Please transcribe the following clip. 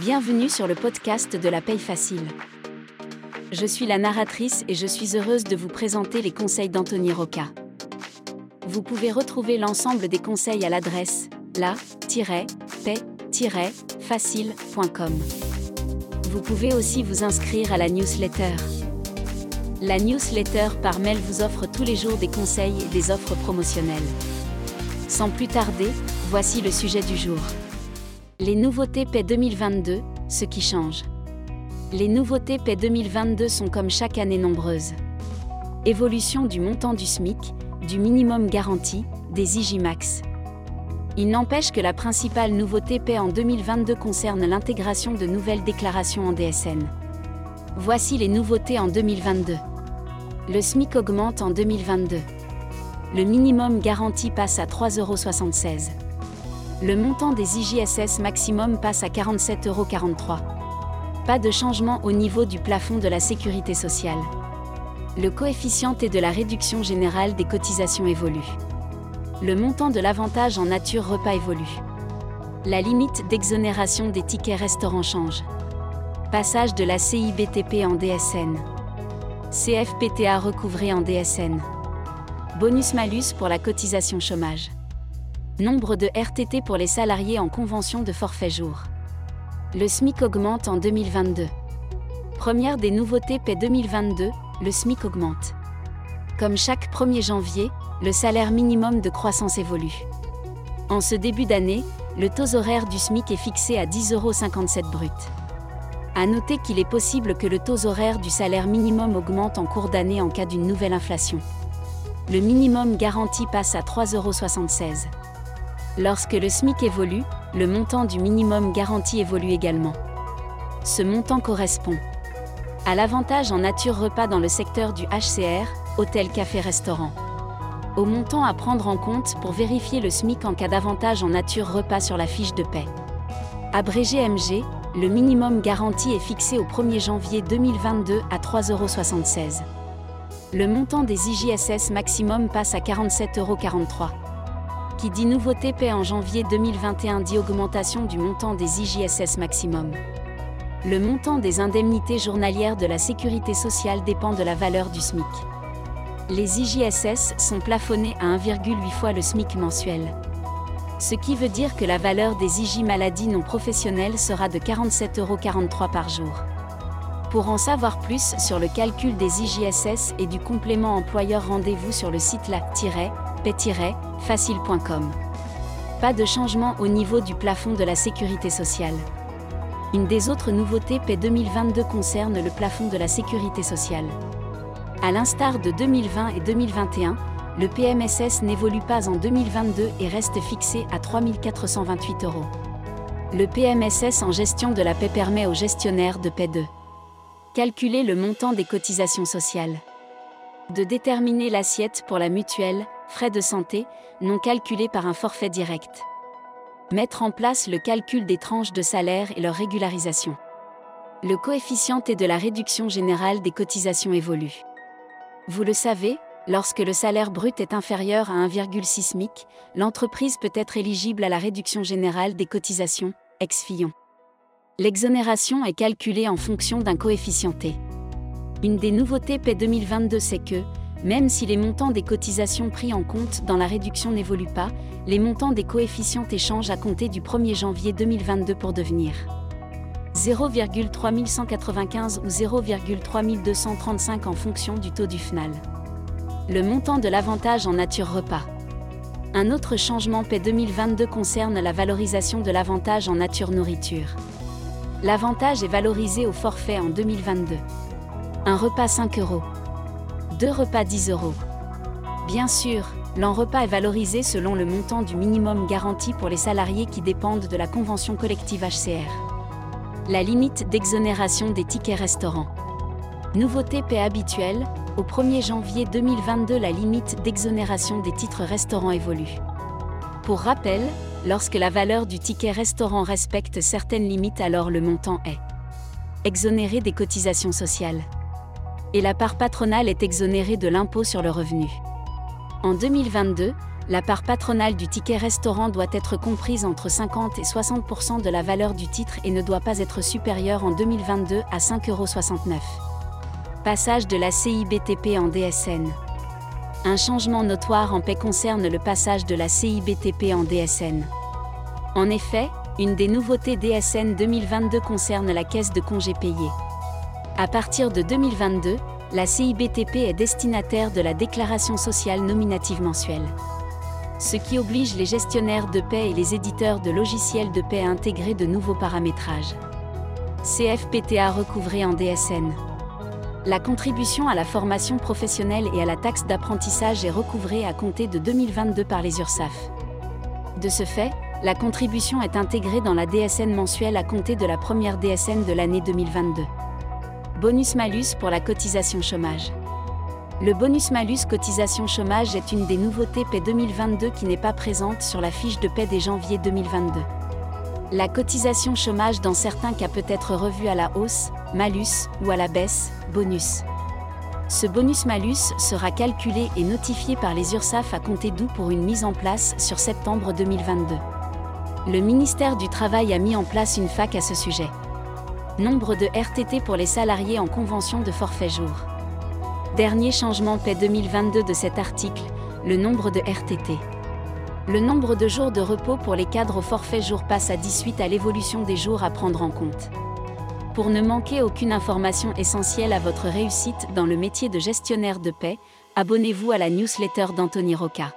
Bienvenue sur le podcast de la paye facile. Je suis la narratrice et je suis heureuse de vous présenter les conseils d'Anthony Roca. Vous pouvez retrouver l'ensemble des conseils à l'adresse la-paix-facile.com. Vous pouvez aussi vous inscrire à la newsletter. La newsletter par mail vous offre tous les jours des conseils et des offres promotionnelles. Sans plus tarder, voici le sujet du jour. Les nouveautés PAI 2022, ce qui change. Les nouveautés PAI 2022 sont comme chaque année nombreuses. Évolution du montant du SMIC, du minimum garanti, des IGMAX. Il n'empêche que la principale nouveauté PAI en 2022 concerne l'intégration de nouvelles déclarations en DSN. Voici les nouveautés en 2022. Le SMIC augmente en 2022. Le minimum garanti passe à 3,76 euros le montant des IJSS maximum passe à 47,43 euros. Pas de changement au niveau du plafond de la sécurité sociale. Le coefficient T de la réduction générale des cotisations évolue. Le montant de l'avantage en nature repas évolue. La limite d'exonération des tickets restaurants change. Passage de la CIBTP en DSN. CFPTA recouvré en DSN. Bonus-malus pour la cotisation chômage. Nombre de RTT pour les salariés en convention de forfait jour. Le SMIC augmente en 2022. Première des nouveautés paie 2022, le SMIC augmente. Comme chaque 1er janvier, le salaire minimum de croissance évolue. En ce début d'année, le taux horaire du SMIC est fixé à 10,57 euros brut. À noter qu'il est possible que le taux horaire du salaire minimum augmente en cours d'année en cas d'une nouvelle inflation. Le minimum garanti passe à 3,76 euros. Lorsque le SMIC évolue, le montant du minimum garanti évolue également. Ce montant correspond à l'avantage en nature repas dans le secteur du HCR, hôtel, café, restaurant. Au montant à prendre en compte pour vérifier le SMIC en cas d'avantage en nature repas sur la fiche de paie. Abrégé MG, le minimum garanti est fixé au 1er janvier 2022 à 3,76 euros. Le montant des IJSS maximum passe à 47,43 euros. Qui dit nouveauté paie en janvier 2021 dit augmentation du montant des IJSS maximum. Le montant des indemnités journalières de la sécurité sociale dépend de la valeur du SMIC. Les IJSS sont plafonnés à 1,8 fois le SMIC mensuel. Ce qui veut dire que la valeur des IJ maladies non professionnelles sera de 47,43 euros par jour. Pour en savoir plus sur le calcul des IJSS et du complément employeur, rendez-vous sur le site la facile.com. Pas de changement au niveau du plafond de la sécurité sociale. Une des autres nouveautés PAI 2022 concerne le plafond de la sécurité sociale. À l'instar de 2020 et 2021, le PMSS n'évolue pas en 2022 et reste fixé à 3 428 euros. Le PMSS en gestion de la paix permet aux gestionnaires de paix 2 calculer le montant des cotisations sociales, de déterminer l'assiette pour la mutuelle, frais de santé, non calculés par un forfait direct. Mettre en place le calcul des tranches de salaire et leur régularisation. Le coefficient T de la réduction générale des cotisations évolue. Vous le savez, lorsque le salaire brut est inférieur à 1,6 SMIC, l'entreprise peut être éligible à la réduction générale des cotisations, ex-Fillon. L'exonération est calculée en fonction d'un coefficient T. Une des nouveautés PAI 2022 c'est que, même si les montants des cotisations pris en compte dans la réduction n'évoluent pas, les montants des coefficients échangent à compter du 1er janvier 2022 pour devenir 0,3195 ou 0,3235 en fonction du taux du FNAL. Le montant de l'avantage en nature repas. Un autre changement PAI 2022 concerne la valorisation de l'avantage en nature nourriture. L'avantage est valorisé au forfait en 2022. Un repas 5 euros. Deux repas 10 euros. Bien sûr, l'en repas est valorisé selon le montant du minimum garanti pour les salariés qui dépendent de la convention collective HCR. La limite d'exonération des tickets restaurants. Nouveauté paix habituelle, au 1er janvier 2022 la limite d'exonération des titres restaurants évolue. Pour rappel, lorsque la valeur du ticket restaurant respecte certaines limites alors le montant est exonéré des cotisations sociales et la part patronale est exonérée de l'impôt sur le revenu. En 2022, La part patronale du ticket restaurant doit être comprise entre 50 et 60% de la valeur du titre et ne doit pas être supérieure en 2022 à 5,69 euros. Passage de la CIBTP en DSN. Un changement notoire en paix concerne le passage de la CIBTP en DSN. En effet, une des nouveautés DSN 2022 concerne la caisse de congés payés. À partir de 2022, la CIBTP est destinataire de la déclaration sociale nominative mensuelle ce qui oblige les gestionnaires de paix et les éditeurs de logiciels de paix à intégrer de nouveaux paramétrages. CFPTA recouvré en DSN. La contribution à la formation professionnelle et à la taxe d'apprentissage est recouvrée à compter de 2022 par les URSAF. De ce fait, la contribution est intégrée dans la DSN mensuelle à compter de la première DSN de l'année 2022. Bonus-malus pour la cotisation chômage. Le bonus-malus cotisation chômage est une des nouveautés paie 2022 qui n'est pas présente sur la fiche de paie des janvier 2022. La cotisation chômage dans certains cas peut être revue à la hausse, malus, ou à la baisse, bonus. Ce bonus-malus sera calculé et notifié par les URSAF à compter d'août pour une mise en place sur septembre 2022. Le ministère du Travail a mis en place une fac à ce sujet. Nombre de RTT pour les salariés en convention de forfait jour. Dernier changement paie 2022 de cet article, le nombre de RTT. Le nombre de jours de repos pour les cadres au forfait jour passe à 18 à l'évolution des jours à prendre en compte. Pour ne manquer aucune information essentielle à votre réussite dans le métier de gestionnaire de paix, abonnez-vous à la newsletter d'Anthony Roca.